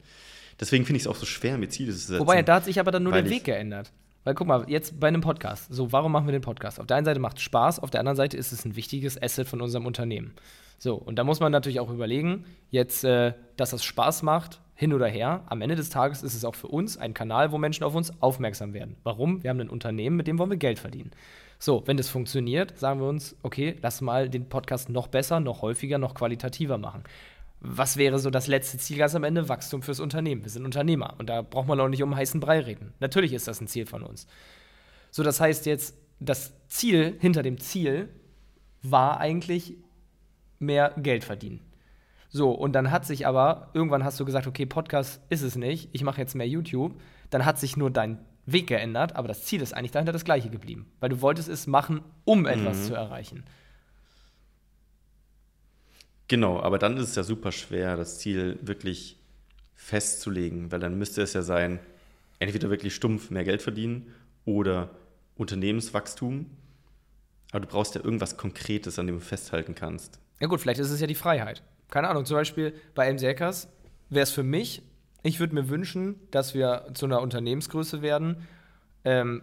Deswegen finde ich es auch so schwer, mir Ziele zu setzen. Wobei, da hat sich aber dann nur der Weg geändert. Weil guck mal, jetzt bei einem Podcast. So, warum machen wir den Podcast? Auf der einen Seite macht es Spaß, auf der anderen Seite ist es ein wichtiges Asset von unserem Unternehmen. So, und da muss man natürlich auch überlegen, jetzt, äh, dass das Spaß macht, hin oder her. Am Ende des Tages ist es auch für uns ein Kanal, wo Menschen auf uns aufmerksam werden. Warum? Wir haben ein Unternehmen, mit dem wollen wir Geld verdienen. So, wenn das funktioniert, sagen wir uns, okay, lass mal den Podcast noch besser, noch häufiger, noch qualitativer machen was wäre so das letzte Ziel ganz am Ende? Wachstum fürs Unternehmen. Wir sind Unternehmer und da braucht man auch nicht um heißen Brei reden. Natürlich ist das ein Ziel von uns. So, das heißt jetzt, das Ziel hinter dem Ziel war eigentlich mehr Geld verdienen. So, und dann hat sich aber, irgendwann hast du gesagt, okay, Podcast ist es nicht, ich mache jetzt mehr YouTube. Dann hat sich nur dein Weg geändert, aber das Ziel ist eigentlich dahinter das gleiche geblieben. Weil du wolltest es machen, um etwas mhm. zu erreichen. Genau, aber dann ist es ja super schwer, das Ziel wirklich festzulegen, weil dann müsste es ja sein, entweder wirklich stumpf mehr Geld verdienen oder Unternehmenswachstum. Aber du brauchst ja irgendwas Konkretes, an dem du festhalten kannst. Ja gut, vielleicht ist es ja die Freiheit. Keine Ahnung, zum Beispiel bei MCHackers wäre es für mich, ich würde mir wünschen, dass wir zu einer Unternehmensgröße werden, ähm,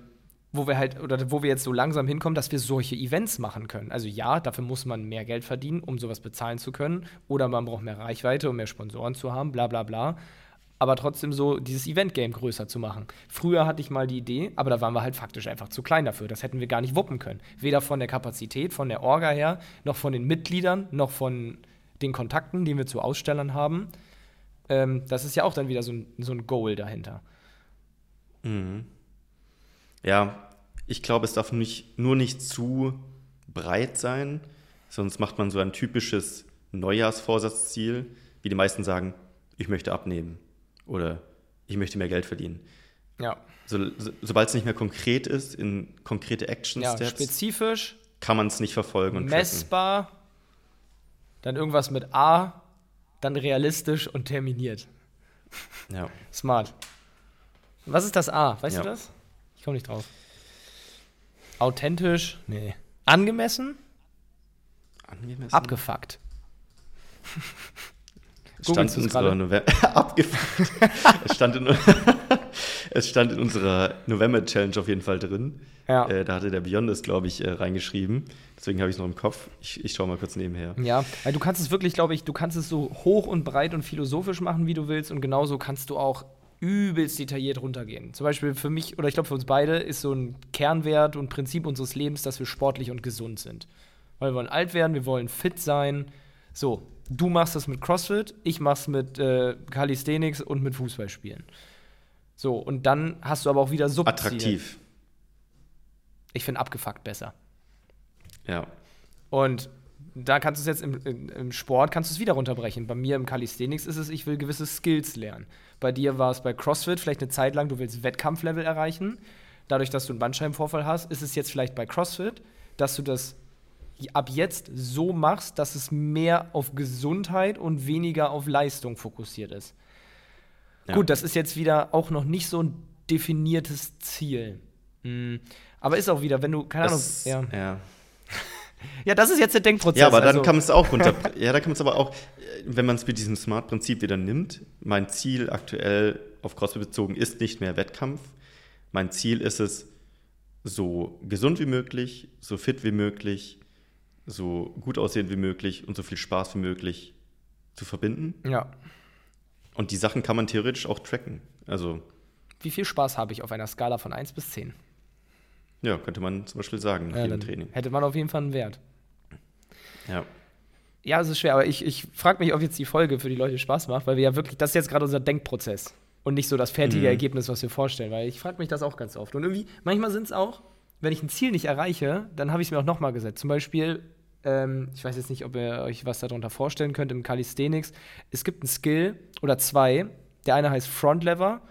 wo wir halt, oder wo wir jetzt so langsam hinkommen, dass wir solche Events machen können. Also ja, dafür muss man mehr Geld verdienen, um sowas bezahlen zu können. Oder man braucht mehr Reichweite, um mehr Sponsoren zu haben, bla bla bla. Aber trotzdem so dieses Event-Game größer zu machen. Früher hatte ich mal die Idee, aber da waren wir halt faktisch einfach zu klein dafür. Das hätten wir gar nicht wuppen können. Weder von der Kapazität, von der Orga her, noch von den Mitgliedern, noch von den Kontakten, die wir zu Ausstellern haben. Ähm, das ist ja auch dann wieder so ein, so ein Goal dahinter. Mhm. Ja, ich glaube, es darf nicht, nur nicht zu breit sein, sonst macht man so ein typisches Neujahrsvorsatzziel, wie die meisten sagen, ich möchte abnehmen oder ich möchte mehr Geld verdienen. Ja. So, so, Sobald es nicht mehr konkret ist, in konkrete Action Steps, ja, spezifisch, kann man es nicht verfolgen und messbar, tracken. dann irgendwas mit A, dann realistisch und terminiert. Ja. [LAUGHS] Smart. Was ist das A? Weißt ja. du das? Komme nicht drauf. Authentisch? Nee. Angemessen? Angemessen? Abgefuckt. stand in unserer November. [LAUGHS] Abgefuckt. es, stand in, [LAUGHS] Es stand in unserer November-Challenge auf jeden Fall drin. Ja. Äh, da hatte der Beyond es, glaube ich, äh, reingeschrieben. Deswegen habe ich es noch im Kopf. Ich, ich schaue mal kurz nebenher. Ja, weil du kannst es wirklich, glaube ich, du kannst es so hoch und breit und philosophisch machen, wie du willst. Und genauso kannst du auch übelst detailliert runtergehen. Zum Beispiel für mich, oder ich glaube für uns beide, ist so ein Kernwert und Prinzip unseres Lebens, dass wir sportlich und gesund sind. Weil wir wollen alt werden, wir wollen fit sein. So, du machst das mit CrossFit, ich mach's mit äh, Calisthenics und mit Fußballspielen. So, und dann hast du aber auch wieder Subziele. Attraktiv. Ich finde abgefuckt besser. Ja. Und da kannst du es jetzt im, im, im Sport kannst du es wieder runterbrechen. Bei mir im Calisthenics ist es, ich will gewisse Skills lernen. Bei dir war es bei CrossFit vielleicht eine Zeit lang, du willst Wettkampflevel erreichen. Dadurch, dass du einen Bandscheibenvorfall hast, ist es jetzt vielleicht bei CrossFit, dass du das ab jetzt so machst, dass es mehr auf Gesundheit und weniger auf Leistung fokussiert ist. Ja. Gut, das ist jetzt wieder auch noch nicht so ein definiertes Ziel. Mhm. Aber ist auch wieder, wenn du, keine Das, Ahnung, ja. ja. Ja, das ist jetzt der Denkprozess. Ja, aber dann also- kann man es auch runter. [LAUGHS] ja, da kann man es aber auch, wenn man es mit diesem Smart-Prinzip wieder nimmt. Mein Ziel aktuell auf CrossFit bezogen ist nicht mehr Wettkampf. Mein Ziel ist es, so gesund wie möglich, so fit wie möglich, so gut aussehend wie möglich und so viel Spaß wie möglich zu verbinden. Ja. Und die Sachen kann man theoretisch auch tracken. Also, Wie viel Spaß habe ich auf einer Skala von 1 bis 10? Ja, könnte man zum Beispiel sagen nach Ja, jedem Training. Hätte man auf jeden Fall einen Wert. Ja. Ja, es ist schwer, aber ich, ich frage mich, ob jetzt die Folge für die Leute Spaß macht, weil wir ja wirklich, das ist jetzt gerade unser Denkprozess und nicht so das fertige Mhm. Ergebnis, was wir vorstellen, weil ich frage mich das auch ganz oft. Und irgendwie, manchmal sind es auch, wenn ich ein Ziel nicht erreiche, dann habe ich es mir auch nochmal gesetzt. Zum Beispiel, ähm, ich weiß jetzt nicht, ob ihr euch was darunter vorstellen könnt im Calisthenics. Es gibt einen Skill oder zwei. Der eine heißt Front Lever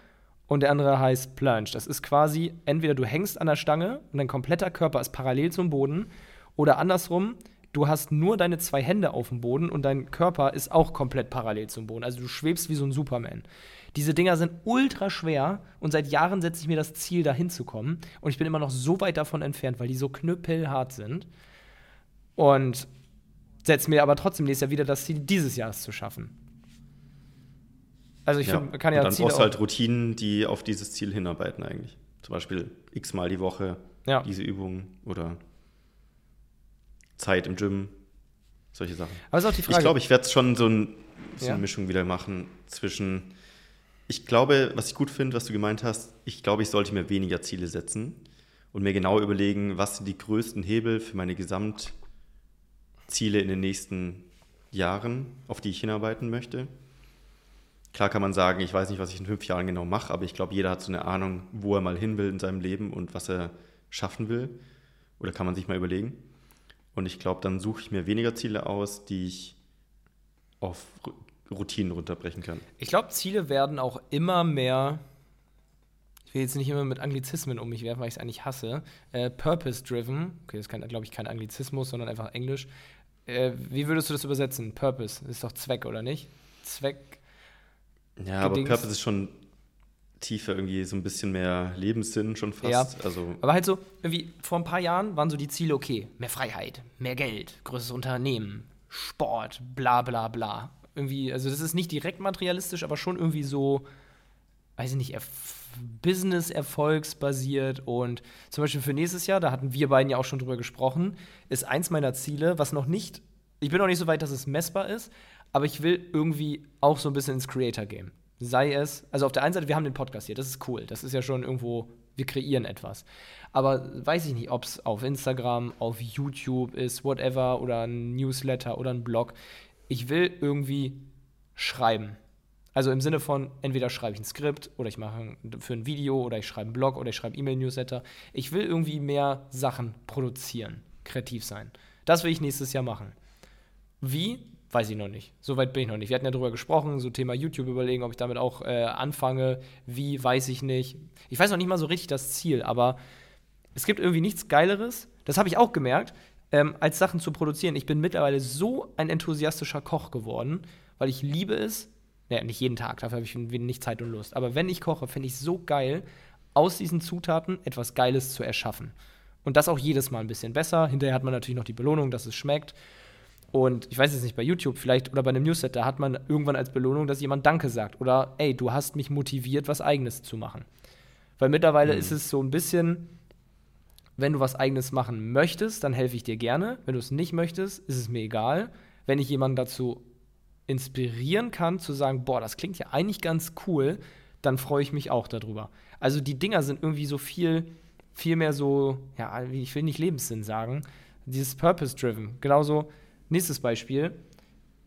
und der andere heißt Plunge. Das ist quasi, entweder du hängst an der Stange und dein kompletter Körper ist parallel zum Boden oder andersrum, du hast nur deine zwei Hände auf dem Boden und dein Körper ist auch komplett parallel zum Boden. Also du schwebst wie so ein Superman. Diese Dinger sind ultra schwer und seit Jahren setze ich mir das Ziel, da hinzukommen. Und ich bin immer noch so weit davon entfernt, weil die so knüppelhart sind. Und setze mir aber trotzdem nächstes Jahr wieder das Ziel, dieses Jahr es zu schaffen. Also ich ja. find, kann Und ja dann Ziele brauchst du halt Routinen, die auf dieses Ziel hinarbeiten eigentlich. Zum Beispiel x-mal die Woche Ja. diese Übung oder Zeit im Gym, solche Sachen. Aber ist auch die Frage. Ich glaube, ich werde schon so, ein, so Ja. eine Mischung wieder machen zwischen, ich glaube, was ich gut finde, was du gemeint hast, ich glaube, ich sollte mir weniger Ziele setzen und mir genau überlegen, was sind die größten Hebel für meine Gesamtziele in den nächsten Jahren, auf die ich hinarbeiten möchte. Klar kann man sagen, ich weiß nicht, was ich in fünf Jahren genau mache, aber ich glaube, jeder hat so eine Ahnung, wo er mal hin will in seinem Leben und was er schaffen will. Oder kann man sich mal überlegen. Und ich glaube, dann suche ich mir weniger Ziele aus, die ich auf Routinen runterbrechen kann. Ich glaube, Ziele werden auch immer mehr. Ich will jetzt nicht immer mit Anglizismen um mich werfen, weil ich es eigentlich hasse. Äh, Purpose-driven. Okay, das ist, glaube ich, kein Anglizismus, sondern einfach Englisch. Äh, wie würdest du das übersetzen? Purpose. Ist doch Zweck, oder nicht? Zweck. Ja, aber Gedings. Purpose ist schon tiefer, irgendwie so ein bisschen mehr Lebenssinn schon fast. Ja. Also, Aber halt so, irgendwie vor ein paar Jahren waren so die Ziele, okay, mehr Freiheit, mehr Geld, größeres Unternehmen, Sport, bla bla bla. Irgendwie, also das ist nicht direkt materialistisch, aber schon irgendwie so, weiß ich nicht, Erf Business erfolgsbasiert und zum Beispiel für nächstes Jahr, da hatten wir beiden ja auch schon drüber gesprochen, ist eins meiner Ziele, was noch nicht, ich bin noch nicht so weit, dass es messbar ist, aber ich will irgendwie auch so ein bisschen ins Creator-Game. Sei es, also auf der einen Seite, wir haben den Podcast hier, das ist cool, das ist ja schon irgendwo, wir kreieren etwas. Aber weiß ich nicht, ob es auf Instagram, auf YouTube ist, whatever, oder ein Newsletter oder ein Blog. Ich will irgendwie schreiben. Also im Sinne von, entweder schreibe ich ein Skript oder ich mache für ein Video oder ich schreibe einen Blog oder ich schreibe E-Mail-Newsletter. Ich will irgendwie mehr Sachen produzieren, kreativ sein. Das will ich nächstes Jahr machen. Wie? Weiß ich noch nicht. Soweit bin ich noch nicht. Wir hatten ja drüber gesprochen, so Thema YouTube überlegen, ob ich damit auch äh, anfange. Wie, weiß ich nicht. Ich weiß noch nicht mal so richtig das Ziel, aber es gibt irgendwie nichts Geileres. Das habe ich auch gemerkt, ähm, als Sachen zu produzieren. Ich bin mittlerweile so ein enthusiastischer Koch geworden, weil ich liebe es. Naja, nicht jeden Tag, dafür habe ich nicht Zeit und Lust. Aber wenn ich koche, finde ich es so geil, aus diesen Zutaten etwas Geiles zu erschaffen. Und das auch jedes Mal ein bisschen besser. Hinterher hat man natürlich noch die Belohnung, dass es schmeckt. Und ich weiß jetzt nicht, bei YouTube vielleicht oder bei einem Newsletter hat man irgendwann als Belohnung, dass jemand Danke sagt. Oder, ey, du hast mich motiviert, was Eigenes zu machen. Weil mittlerweile mhm. ist es so ein bisschen, wenn du was eigenes machen möchtest, dann helfe ich dir gerne. Wenn du es nicht möchtest, ist es mir egal. Wenn ich jemanden dazu inspirieren kann, zu sagen, boah, das klingt ja eigentlich ganz cool, dann freue ich mich auch darüber. Also die Dinger sind irgendwie so viel, viel mehr so, ja, ich will nicht Lebenssinn sagen, dieses Purpose-Driven. Genauso, nächstes Beispiel.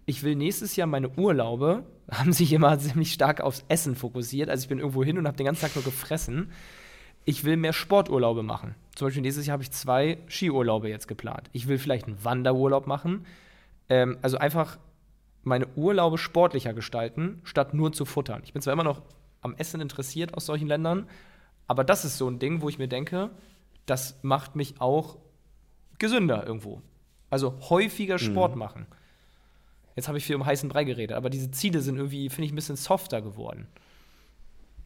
Ich will nächstes Jahr meine Urlaube, [LAUGHS] haben sich immer ziemlich stark aufs Essen fokussiert. Also ich bin irgendwo hin und habe den ganzen Tag nur gefressen. Ich will mehr Sporturlaube machen. Zum Beispiel nächstes Jahr habe ich zwei Skiurlaube jetzt geplant. Ich will vielleicht einen Wanderurlaub machen. Ähm, also einfach meine Urlaube sportlicher gestalten, statt nur zu futtern. Ich bin zwar immer noch am Essen interessiert aus solchen Ländern, aber das ist so ein Ding, wo ich mir denke, das macht mich auch gesünder irgendwo. Also häufiger mhm. Sport mhm. machen. Jetzt habe ich viel um heißen Brei geredet, aber diese Ziele sind irgendwie, finde ich, ein bisschen softer geworden.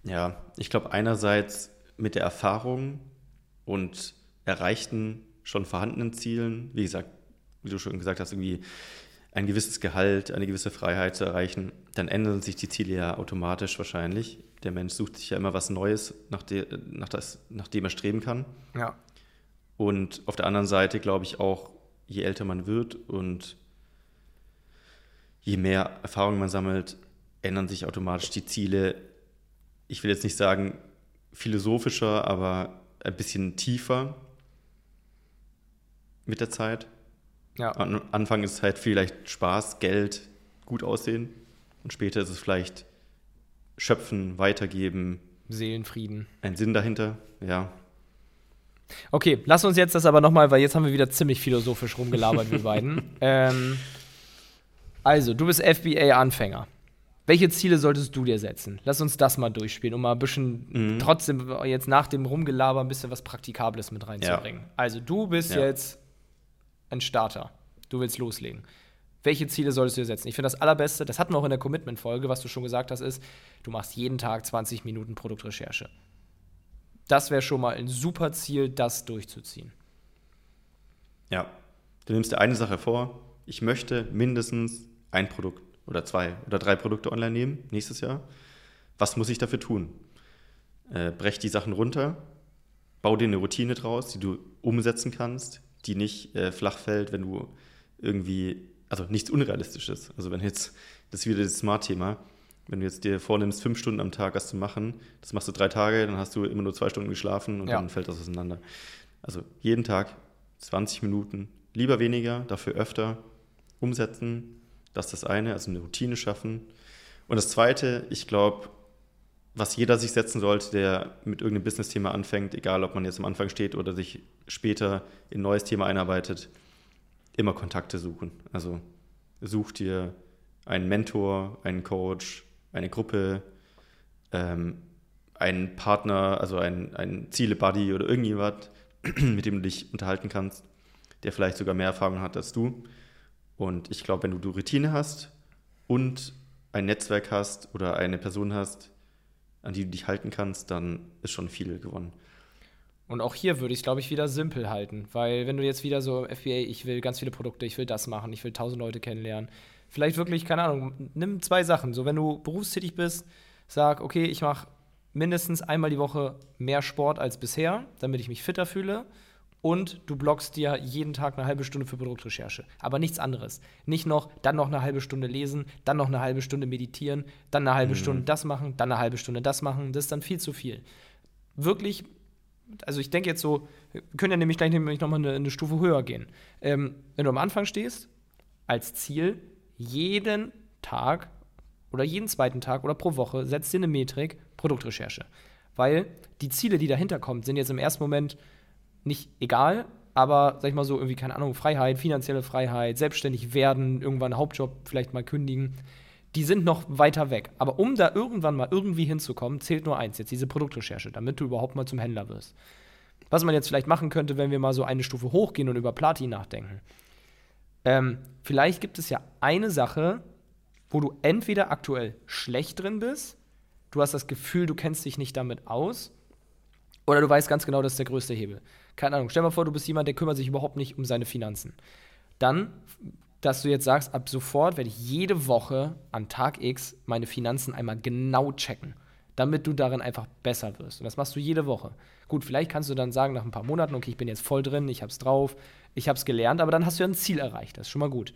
Ja, ich glaube, einerseits mit der Erfahrung und erreichten, schon vorhandenen Zielen, wie gesagt, wie du schon gesagt hast, irgendwie ein gewisses Gehalt, eine gewisse Freiheit zu erreichen, dann ändern sich die Ziele ja automatisch wahrscheinlich. Der Mensch sucht sich ja immer was Neues, nach, de, nach, das, nach dem er streben kann. Ja. Und auf der anderen Seite glaube ich auch, je älter man wird und je mehr Erfahrung man sammelt, ändern sich automatisch die Ziele. Ich will jetzt nicht sagen philosophischer, aber ein bisschen tiefer mit der Zeit. Ja. Am Anfang ist es halt vielleicht Spaß, Geld, gut aussehen. Und später ist es vielleicht schöpfen, weitergeben. Seelenfrieden. Ein Sinn dahinter, ja. Okay, lass uns jetzt das aber nochmal, weil jetzt haben wir wieder ziemlich philosophisch rumgelabert, wir beiden. [LAUGHS] Ähm, also, du bist FBA-Anfänger. Welche Ziele solltest du dir setzen? Lass uns das mal durchspielen, um mal ein bisschen mhm. trotzdem jetzt nach dem Rumgelaber ein bisschen was Praktikables mit reinzubringen. Ja. Also, du bist ja. jetzt ein Starter. Du willst loslegen. Welche Ziele solltest du dir setzen? Ich finde das allerbeste, das hatten wir auch in der Commitment-Folge, was du schon gesagt hast, ist, du machst jeden Tag 20 Minuten Produktrecherche. Das wäre schon mal ein super Ziel, das durchzuziehen. Ja, du nimmst dir eine Sache vor. Ich möchte mindestens ein Produkt oder zwei oder drei Produkte online nehmen nächstes Jahr. Was muss ich dafür tun? Äh, brech die Sachen runter, bau dir eine Routine draus, die du umsetzen kannst, die nicht äh, flach fällt, wenn du irgendwie, also nichts Unrealistisches. Also wenn jetzt, das ist wieder das Smart-Thema, wenn du jetzt dir vornimmst, fünf Stunden am Tag was zu machen, das machst du drei Tage, dann hast du immer nur zwei Stunden geschlafen und ja. dann fällt das auseinander. Also jeden Tag 20 Minuten, lieber weniger, dafür öfter umsetzen. Das ist das eine, also eine Routine schaffen. Und das zweite, ich glaube, was jeder sich setzen sollte, der mit irgendeinem Business-Thema anfängt, egal ob man jetzt am Anfang steht oder sich später in ein neues Thema einarbeitet, immer Kontakte suchen. Also such dir einen Mentor, einen Coach, eine Gruppe, ähm, einen Partner, also einen, einen Ziele-Buddy oder irgendjemand, [CLEARS THROAT] mit dem du dich unterhalten kannst, der vielleicht sogar mehr Erfahrung hat als du. Und ich glaube, wenn du, du Routine hast und ein Netzwerk hast oder eine Person hast, an die du dich halten kannst, dann ist schon viel gewonnen. Und auch hier würde ich es, glaube ich, wieder simpel halten. Weil wenn du jetzt wieder so FBA, ich will ganz viele Produkte, ich will das machen, ich will tausend Leute kennenlernen. Vielleicht wirklich, keine Ahnung, nimm zwei Sachen. So, wenn du berufstätig bist, sag, okay, ich mache mindestens einmal die Woche mehr Sport als bisher, damit ich mich fitter fühle und du blockst dir jeden Tag eine halbe Stunde für Produktrecherche. Aber nichts anderes. Nicht noch, dann noch eine halbe Stunde lesen, dann noch eine halbe Stunde meditieren, dann eine halbe mhm. Stunde das machen, dann eine halbe Stunde das machen. Das ist dann viel zu viel. Wirklich, also ich denke jetzt so, wir können ja nämlich gleich nämlich nochmal eine, eine Stufe höher gehen. Ähm, wenn du am Anfang stehst, als Ziel, jeden Tag oder jeden zweiten Tag oder pro Woche setzt dir eine Metrik Produktrecherche. Weil die Ziele, die dahinter kommen, sind jetzt im ersten Moment nicht egal, aber sag ich mal so, irgendwie, keine Ahnung, Freiheit, finanzielle Freiheit, selbstständig werden, irgendwann Hauptjob vielleicht mal kündigen, die sind noch weiter weg. Aber um da irgendwann mal irgendwie hinzukommen, zählt nur eins, jetzt diese Produktrecherche, damit du überhaupt mal zum Händler wirst. Was man jetzt vielleicht machen könnte, wenn wir mal so eine Stufe hochgehen und über Platin nachdenken. Ähm, vielleicht gibt es ja eine Sache, wo du entweder aktuell schlecht drin bist, du hast das Gefühl, du kennst dich nicht damit aus, oder du weißt ganz genau, das ist der größte Hebel keine Ahnung, stell mal vor, du bist jemand, der kümmert sich überhaupt nicht um seine Finanzen. Dann, dass du jetzt sagst, ab sofort werde ich jede Woche an Tag X meine Finanzen einmal genau checken. damit du darin einfach besser wirst. Und das machst du jede Woche. Gut, vielleicht kannst du dann sagen nach ein paar Monaten, okay, ich bin jetzt voll drin, ich hab's drauf, ich hab's gelernt, aber dann hast du ja ein Ziel erreicht. Das ist schon mal gut.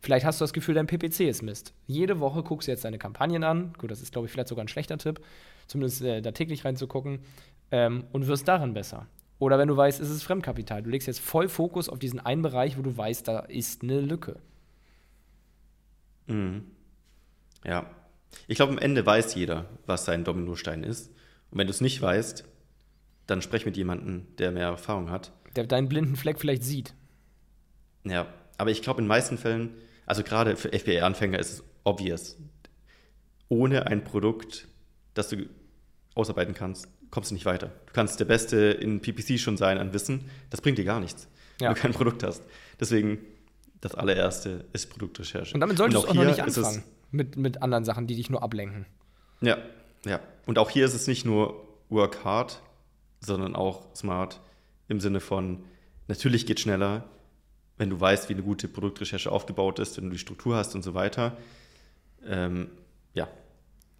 Vielleicht hast du das Gefühl, dein PPC ist Mist. Jede Woche guckst du jetzt deine Kampagnen an. Gut, das ist, glaube ich, vielleicht sogar ein schlechter Tipp, zumindest äh, da täglich reinzugucken ähm, und wirst darin besser. Oder wenn du weißt, es ist Fremdkapital. Du legst jetzt voll Fokus auf diesen einen Bereich, wo du weißt, da ist eine Lücke. Mhm. Ja. Ich glaube, am Ende weiß jeder, was sein Dominostein ist. Und wenn du es nicht weißt, dann sprech mit jemandem, der mehr Erfahrung hat. Der deinen blinden Fleck vielleicht sieht. Ja, aber ich glaube, in den meisten Fällen, also gerade für FBA-Anfänger ist es obvious. Ohne ein Produkt, das du ausarbeiten kannst, kommst du nicht weiter. Du kannst der Beste in PPC schon sein an Wissen, das bringt dir gar nichts, ja. wenn du kein Produkt hast. Deswegen, das allererste ist Produktrecherche. Und damit solltest du auch noch nicht anfangen mit, mit anderen Sachen, die dich nur ablenken. Ja, ja. Und auch hier ist es nicht nur work hard, sondern auch smart im Sinne von, natürlich geht schneller, wenn du weißt, wie eine gute Produktrecherche aufgebaut ist, wenn du die Struktur hast und so weiter. Ähm, ja,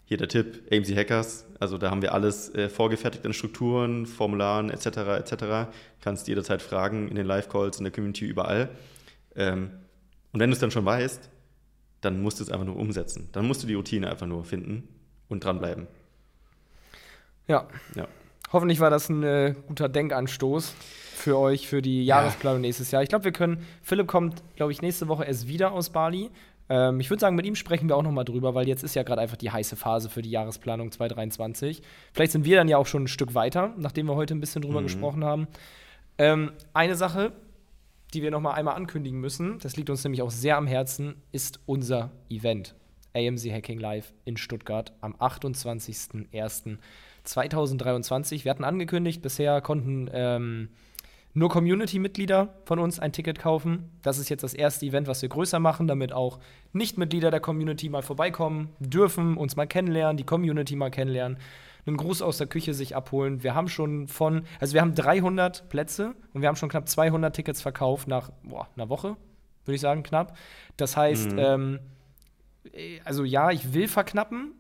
hier der Tipp, AMC Hackers, also da haben wir alles äh, vorgefertigt an Strukturen, Formularen etc. etc. Kannst jederzeit fragen in den Live-Calls, in der Community, überall. Ähm, und wenn du es dann schon weißt, dann musst du es einfach nur umsetzen. Dann musst du die Routine einfach nur finden und dranbleiben. Ja. ja. Hoffentlich war das ein äh, guter Denkanstoß für euch für die Jahresplanung ja. nächstes Jahr. Ich glaube, wir können. Philipp kommt, glaube ich, nächste Woche erst wieder aus Bali. Ähm, ich würde sagen, mit ihm sprechen wir auch nochmal drüber, weil jetzt ist ja gerade einfach die heiße Phase für die Jahresplanung 2023. Vielleicht sind wir dann ja auch schon ein Stück weiter, nachdem wir heute ein bisschen drüber mhm. gesprochen haben. Ähm, eine Sache, die wir nochmal einmal ankündigen müssen, das liegt uns nämlich auch sehr am Herzen, ist unser Event. AMC Hacking Live in Stuttgart am 28.01.2023. Wir hatten angekündigt, bisher konnten ähm, nur Community-Mitglieder von uns ein Ticket kaufen. Das ist jetzt das erste Event, was wir größer machen, damit auch Nicht-Mitglieder der Community mal vorbeikommen dürfen, uns mal kennenlernen, die Community mal kennenlernen, einen Gruß aus der Küche sich abholen. Wir haben schon von, also wir haben 300 Plätze und wir haben schon knapp 200 Tickets verkauft nach boah, einer Woche, würde ich sagen, knapp. Das heißt, mhm. ähm, also ja, ich will verknappen,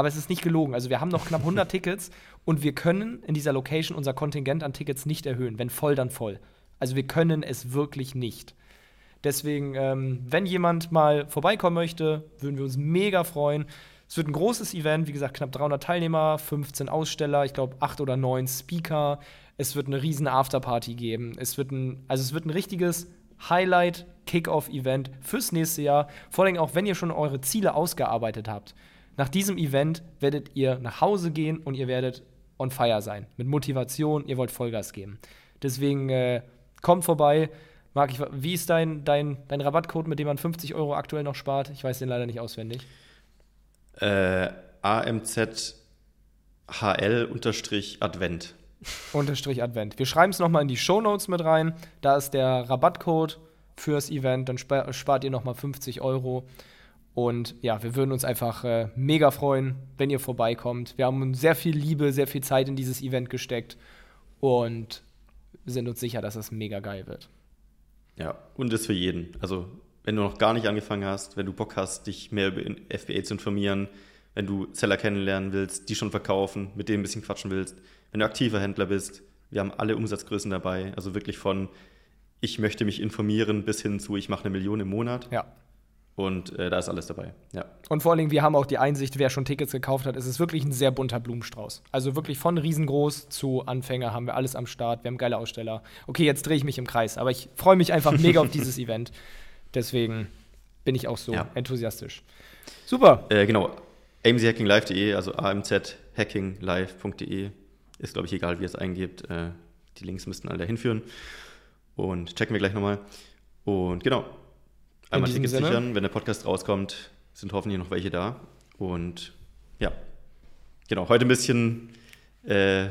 aber es ist nicht gelogen. Also wir haben noch knapp 100 Tickets und wir können in dieser Location unser Kontingent an Tickets nicht erhöhen. Wenn voll, dann voll. Also wir können es wirklich nicht. Deswegen, ähm, wenn jemand mal vorbeikommen möchte, würden wir uns mega freuen. Es wird ein großes Event, wie gesagt, knapp 300 Teilnehmer, 15 Aussteller, ich glaube 8 oder 9 Speaker. Es wird eine riesen Afterparty geben. Es wird ein, also es wird ein richtiges Highlight Kickoff-Event fürs nächste Jahr. Vor allem auch, wenn ihr schon eure Ziele ausgearbeitet habt. Nach diesem Event werdet ihr nach Hause gehen und ihr werdet on fire sein. Mit Motivation, ihr wollt Vollgas geben. Deswegen äh, kommt vorbei. Marc, ich, wie ist dein, dein, dein Rabattcode, mit dem man 50 Euro aktuell noch spart? Ich weiß den leider nicht auswendig. Äh, AMZHL-Advent. [LAUGHS] Unterstrich Advent. Wir schreiben es nochmal in die Show Notes mit rein. Da ist der Rabattcode fürs Event. Dann spart ihr nochmal 50 Euro. Und ja, wir würden uns einfach äh, mega freuen, wenn ihr vorbeikommt. Wir haben sehr viel Liebe, sehr viel Zeit in dieses Event gesteckt und sind uns sicher, dass es mega geil wird. Ja, und ist für jeden. Also, wenn du noch gar nicht angefangen hast, wenn du Bock hast, dich mehr über FBA zu informieren, wenn du Seller kennenlernen willst, die schon verkaufen, mit denen ein bisschen quatschen willst, wenn du aktiver Händler bist, wir haben alle Umsatzgrößen dabei. Also wirklich von ich möchte mich informieren bis hin zu ich mache eine Million im Monat. Ja. Und äh, da ist alles dabei. Ja. Und vor allen Dingen, wir haben auch die Einsicht, wer schon Tickets gekauft hat, es ist wirklich ein sehr bunter Blumenstrauß. Also wirklich von riesengroß zu Anfänger haben wir alles am Start. Wir haben geile Aussteller. Okay, jetzt drehe ich mich im Kreis, aber ich freue mich einfach mega auf dieses [LAUGHS] Event. Deswegen bin ich auch so ja. enthusiastisch. Super. Äh, genau. amchackinglive.de, also amzhackinglive.de. Ist, glaube ich, egal, wie ihr es eingebt. Äh, die Links müssten alle dahin führen. Und checken wir gleich nochmal. Und genau, Einmal Tickets Sinne. sichern, wenn der Podcast rauskommt, sind hoffentlich noch welche da. Und ja, genau, heute ein bisschen äh,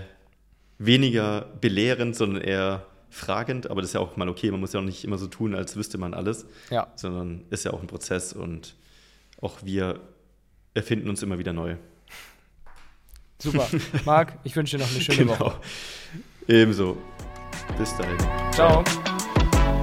weniger belehrend, sondern eher fragend, aber das ist ja auch mal okay. Man muss ja auch nicht immer so tun, als wüsste man alles, ja. sondern ist ja auch ein Prozess und auch wir erfinden uns immer wieder neu. Super. [LAUGHS] Marc, ich wünsche dir noch eine schöne genau. Woche. Ebenso. Bis dahin. Ciao.